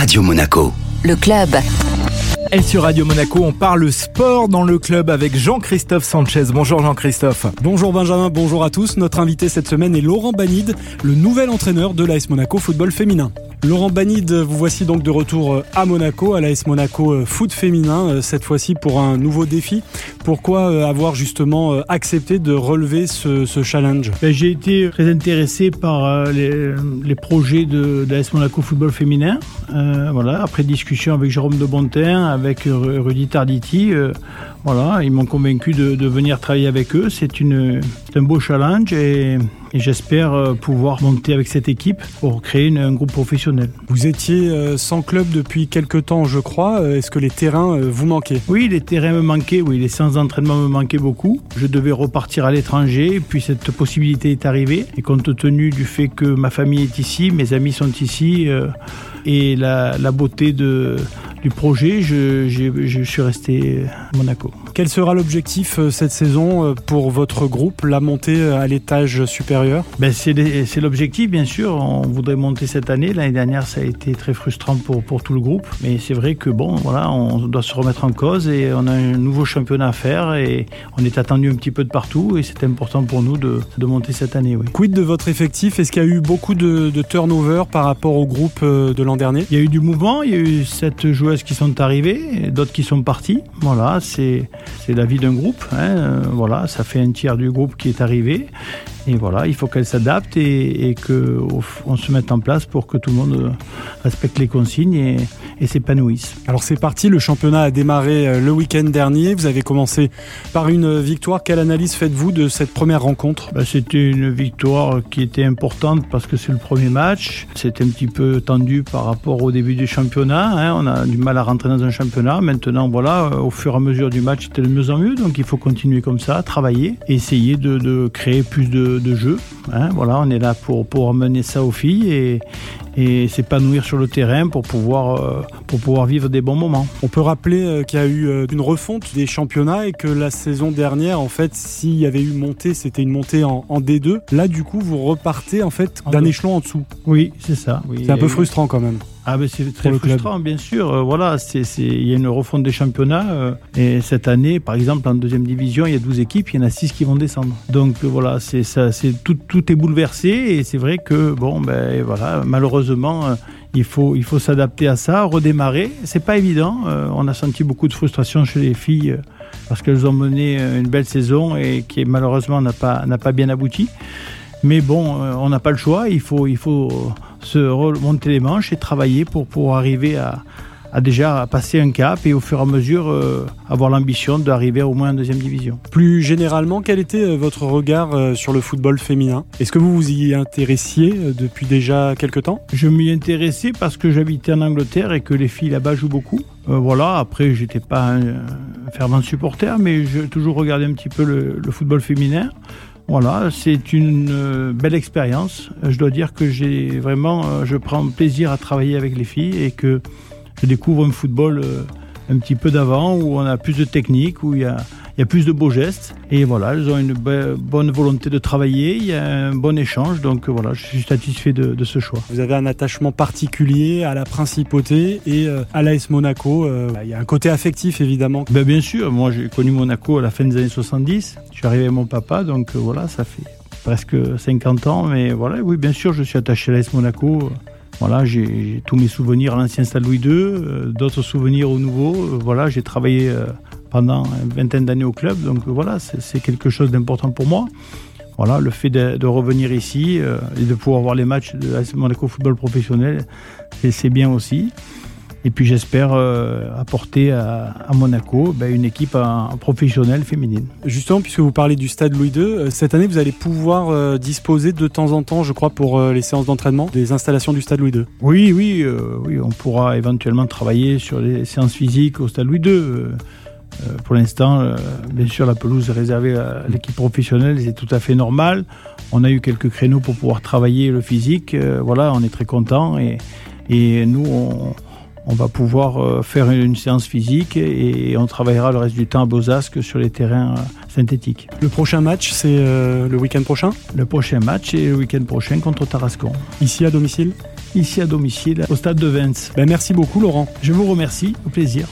Radio Monaco. Le club. Et sur Radio Monaco, on parle sport dans le club avec Jean-Christophe Sanchez. Bonjour Jean-Christophe. Bonjour Benjamin, bonjour à tous. Notre invité cette semaine est Laurent Banide, le nouvel entraîneur de l'AS Monaco football féminin. Laurent Banide, vous voici donc de retour euh, à Monaco, à l'AS Monaco euh, foot féminin, euh, cette fois-ci pour un nouveau défi. Pourquoi avoir justement accepté de relever ce, challenge? Ben, J'ai été très intéressé par les, projets de, l'AS Monaco football féminin. voilà, après discussion avec Jérôme de Bontin, avec Rudy Tarditi, voilà, ils m'ont convaincu de, venir travailler avec eux. C'est un beau challenge et, j'espère euh, pouvoir monter avec cette équipe pour créer un groupe professionnel. Vous étiez euh, sans club depuis quelques temps, je crois. Euh, est-ce que les terrains vous manquaient? Oui, les terrains me manquaient. Oui, les séances d'entraînement me manquaient beaucoup. Je devais repartir à l'étranger, puis cette possibilité est arrivée. Et compte tenu du fait que ma famille est ici, mes amis sont ici, et la, la beauté de du projet, je, je, suis resté à Monaco. Quel sera l'objectif euh, cette saison euh, pour votre groupe, la montée euh, à l'étage supérieur? Ben C'est l'objectif, bien sûr. On voudrait monter cette année. L'année dernière, ça a été très frustrant pour, pour tout le groupe. Mais c'est vrai que bon, voilà, on doit se remettre en cause et on a un nouveau championnat à faire et on est attendu un petit peu de partout et c'est important pour nous de, de, monter cette année. Oui. Quid de votre effectif? Est-ce qu'il y a eu beaucoup de, de turnover par rapport au groupe de l'an dernier? Il y a eu du mouvement. Il y a eu sept joueurs qui sont arrivés, d'autres qui sont partis. Voilà, c'est la vie d'un groupe. Hein. Voilà, ça fait un tiers du groupe qui est arrivé. Et voilà, il faut qu'elle s'adapte et, et qu'on se mette en place pour que tout le monde respecte les consignes et s'épanouisse. Alors c'est parti, le championnat a démarré euh, le week-end dernier. Vous avez commencé par une victoire. Quelle analyse faites-vous de cette première rencontre? Bah, C'était une victoire qui était importante parce que c'est le premier match. C'était un petit peu tendu par rapport au début du championnat. Hein. On a du mal à rentrer dans un championnat. Maintenant, voilà, euh, au fur et à mesure du match, c'était de mieux en mieux. Donc il faut continuer comme ça, travailler, essayer de, de créer plus de de, jeu. Hein. voilà, on est là pour, pour amener ça aux filles et, et s'épanouir sur le terrain pour pouvoir, euh, pour pouvoir vivre des bons moments. On peut rappeler euh, qu'il y a eu euh, une refonte des championnats et que la saison dernière, en fait, s'il y avait eu montée, c'était une montée en, D2. Là, du coup, vous repartez en fait d'un échelon en dessous. Oui, c'est ça. c'est un peu frustrant quand même. Ah ben c'est très frustrant, bien sûr. voilà, c'est il y a une refonte des championnats et cette année, par exemple, en deuxième division, il y a 12 équipes, il y en a 6 qui vont descendre. Donc voilà, c'est ça, c'est tout, tout est bouleversé et c'est vrai que bon ben voilà, malheureusement euh, il faut, il faut s'adapter à ça, redémarrer. C'est pas évident. Euh, on a senti beaucoup de frustration chez les filles euh, parce qu'elles ont mené une belle saison et qui malheureusement n'a pas, n'a pas bien abouti. Mais bon, on n'a pas le choix. Il faut, il faut se remonter les manches et travailler pour, pour arriver à, a déjà passé un cap et au fur et à mesure euh, avoir l'ambition d'arriver au moins en deuxième division. Plus généralement, quel était euh, votre regard euh, sur le football féminin? Est-ce que vous vous y intéressiez depuis déjà quelques temps? Je m'y intéressais parce que j'habitais en Angleterre et que les filles là-bas jouent beaucoup. voilà, après j'étais pas un, fervent supporter, mais j'ai toujours regardé un petit peu le, le football féminin. Voilà, c'est une belle expérience. Je dois dire que j'ai vraiment, je prends plaisir à travailler avec les filles et que je découvre un football euh, un petit peu d'avant où on a plus de technique, où il y a, il y a plus de beaux gestes. Et voilà, elles ont une bonne volonté de travailler, il y a un bon échange. Donc voilà, je suis satisfait de, ce choix. Vous avez un attachement particulier à la principauté et euh, à l'AS Monaco. Euh, il y a un côté affectif évidemment. Ben, bien sûr, moi j'ai connu Monaco à la fin des années 70. Je suis arrivé avec mon papa, donc voilà, ça fait presque 50 ans. Mais voilà, oui, bien sûr, je suis attaché à l'AS Monaco. Voilà, j'ai tous mes souvenirs à l'ancien Stade Louis II, euh, d'autres souvenirs au nouveau. Euh, voilà, j'ai travaillé euh, pendant une vingtaine d'années au club, donc voilà, c'est quelque chose d'important pour moi. Voilà, le fait de, revenir ici et de pouvoir voir les matchs de Monaco Football Professionnel, c'est bien aussi. Et puis j'espère euh, apporter à, Monaco ben, une équipe professionnelle féminine. Justement, puisque vous parlez du stade Louis II, euh, cette année vous allez pouvoir euh, disposer de temps en temps, je crois, pour les séances d'entraînement, des installations du stade Louis II. Oui, oui, oui, on pourra éventuellement travailler sur les séances physiques au stade Louis II. pour l'instant, bien sûr, la pelouse est réservée à l'équipe professionnelle, c'est tout à fait normal. On a eu quelques créneaux pour pouvoir travailler le physique. voilà, on est très content et, et nous, on on va pouvoir euh, faire une séance physique et on travaillera le reste du temps à Bozasque sur les terrains euh, synthétiques. Le prochain match, c'est euh, le week-end prochain? Le prochain match est le week-end prochain contre Tarascon. Ici à domicile? Ici à domicile au stade de Vence. Ben merci beaucoup Laurent. Je vous remercie, au plaisir.